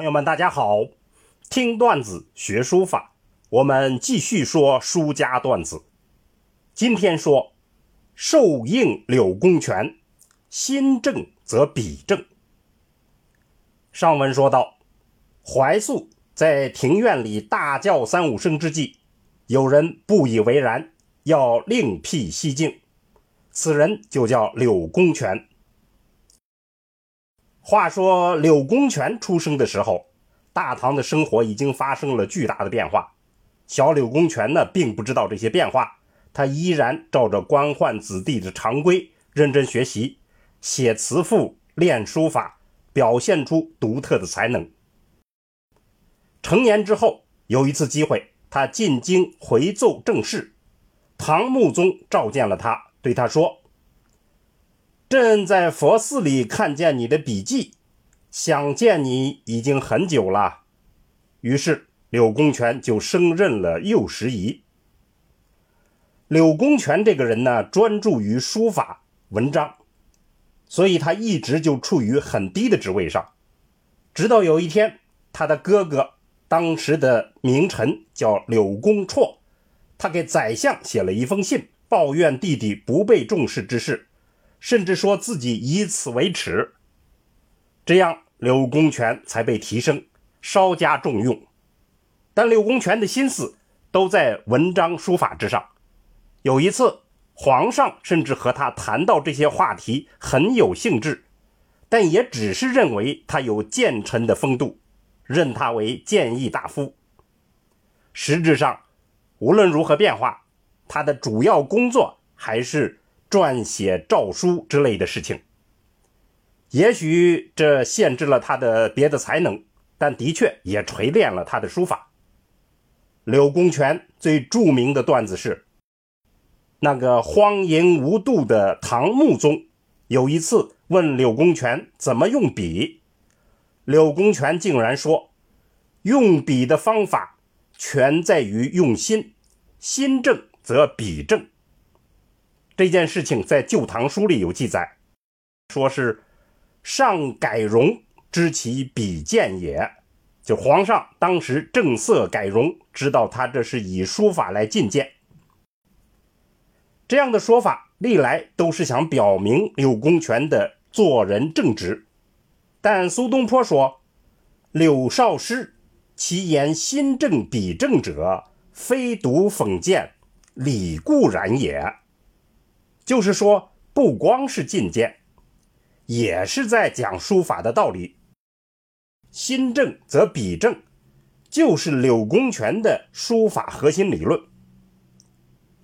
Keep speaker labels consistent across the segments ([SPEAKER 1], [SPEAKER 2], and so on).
[SPEAKER 1] 朋友们，大家好！听段子学书法，我们继续说书家段子。今天说受应柳公权，心正则笔正。上文说到，怀素在庭院里大叫三五声之际，有人不以为然，要另辟蹊径。此人就叫柳公权。话说柳公权出生的时候，大唐的生活已经发生了巨大的变化。小柳公权呢，并不知道这些变化，他依然照着官宦子弟的常规，认真学习，写词赋，练书法，表现出独特的才能。成年之后，有一次机会，他进京回奏政事，唐穆宗召见了他，对他说。朕在佛寺里看见你的笔记，想见你已经很久了。于是柳公权就升任了右拾遗。柳公权这个人呢，专注于书法文章，所以他一直就处于很低的职位上。直到有一天，他的哥哥，当时的名臣叫柳公绰，他给宰相写了一封信，抱怨弟弟不被重视之事。甚至说自己以此为耻，这样柳公权才被提升，稍加重用。但柳公权的心思都在文章书法之上。有一次，皇上甚至和他谈到这些话题，很有兴致，但也只是认为他有谏臣的风度，任他为谏议大夫。实质上，无论如何变化，他的主要工作还是。撰写诏书之类的事情，也许这限制了他的别的才能，但的确也锤炼了他的书法。柳公权最著名的段子是，那个荒淫无度的唐穆宗有一次问柳公权怎么用笔，柳公权竟然说：“用笔的方法全在于用心，心正则笔正。”这件事情在《旧唐书》里有记载，说是上改容知其比见也，就皇上当时正色改容，知道他这是以书法来进谏。这样的说法历来都是想表明柳公权的做人正直，但苏东坡说：“柳少师其言心正笔正者，非独讽谏，理固然也。”就是说，不光是进谏，也是在讲书法的道理。心正则笔正，就是柳公权的书法核心理论。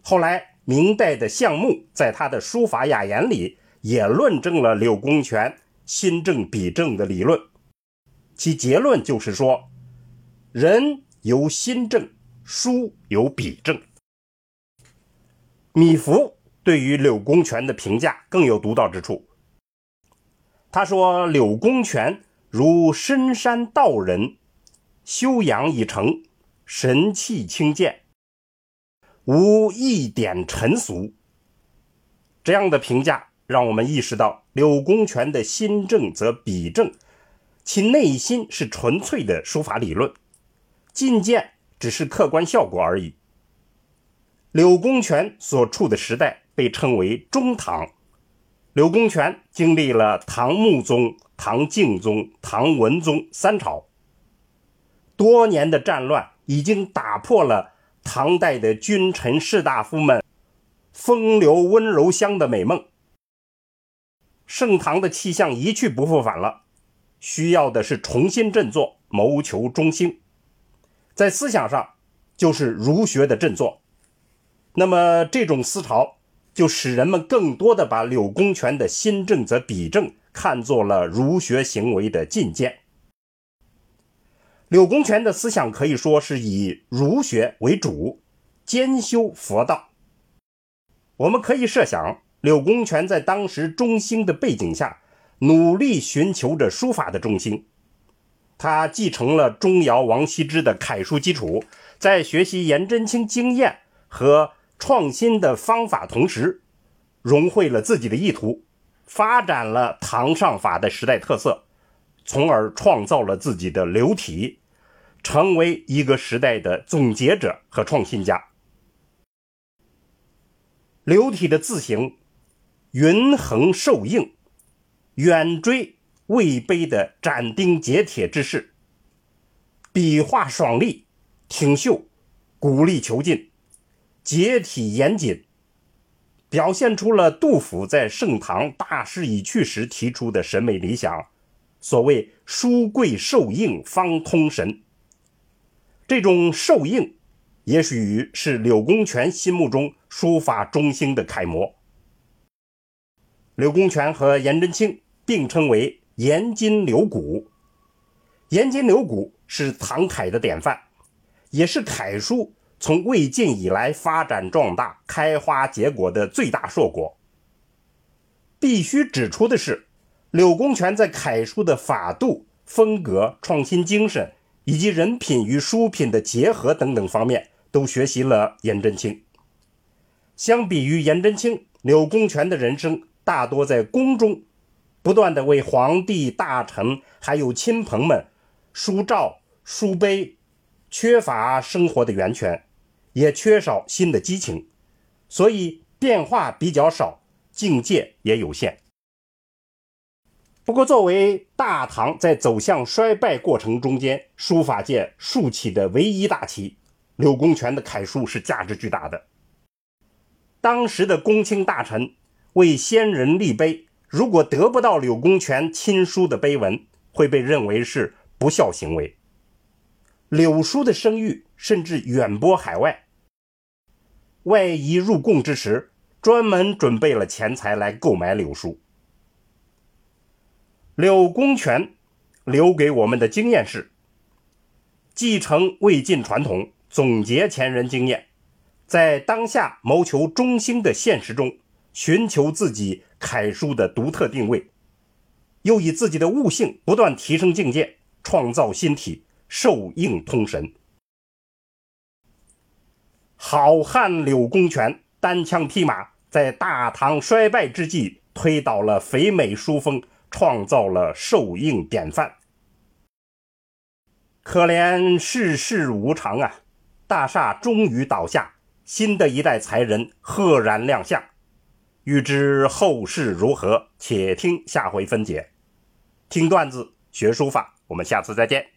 [SPEAKER 1] 后来，明代的项穆在他的《书法雅言》里也论证了柳公权心正笔正的理论，其结论就是说，人由心正，书由笔正。米芾。对于柳公权的评价更有独到之处。他说：“柳公权如深山道人，修养已成，神气清健，无一点尘俗。”这样的评价让我们意识到，柳公权的心正则笔正，其内心是纯粹的书法理论，进谏只是客观效果而已。柳公权所处的时代。被称为中唐，柳公权经历了唐穆宗、唐敬宗、唐文宗三朝，多年的战乱已经打破了唐代的君臣士大夫们风流温柔乡的美梦，盛唐的气象一去不复返了，需要的是重新振作，谋求中兴，在思想上就是儒学的振作，那么这种思潮。就使人们更多的把柳公权的新正则笔正看作了儒学行为的进谏。柳公权的思想可以说是以儒学为主，兼修佛道。我们可以设想，柳公权在当时中兴的背景下，努力寻求着书法的中兴。他继承了钟繇、王羲之的楷书基础，在学习颜真卿经验和。创新的方法，同时融汇了自己的意图，发展了唐上法的时代特色，从而创造了自己的流体，成为一个时代的总结者和创新家。流体的字形，云横受硬，远追未卑的斩钉截铁之势，笔画爽利，挺秀，鼓励遒劲，结体严谨，表现出了杜甫在盛唐大势已去时提出的审美理想。所谓“书贵受硬方通神”，这种受硬，也许是柳公权心目中书法中兴的楷模。柳公权和颜真卿并称为“颜金柳骨”，颜金柳骨是唐楷的典范，也是楷书从魏晋以来发展壮大、开花结果的最大硕果。必须指出的是。柳公权在楷书的法度、风格、创新精神以及人品与书品的结合等等方面，都学习了颜真卿。相比于颜真卿，柳公权的人生大多在宫中，不断的为皇帝、大臣还有亲朋们书诏、书碑，缺乏生活的源泉，也缺少新的激情，所以变化比较少，境界也有限。不过，作为大唐在走向衰败过程中间书法界竖起的唯一大旗，柳公权的楷书是价值巨大的。当时的公卿大臣为先人立碑，如果得不到柳公权亲书的碑文，会被认为是不孝行为。柳书的声誉甚至远播海外。外夷入贡之时，专门准备了钱财来购买柳书。柳公权留给我们的经验是：继承魏晋传统，总结前人经验，在当下谋求中兴的现实中，寻求自己楷书的独特定位，又以自己的悟性不断提升境界，创造新体，受应通神。好汉柳公权单枪匹马，在大唐衰败之际，推倒了肥美书风。创造了受应典范。可怜世事无常啊！大厦终于倒下，新的一代才人赫然亮相。欲知后事如何，且听下回分解。听段子学书法，我们下次再见。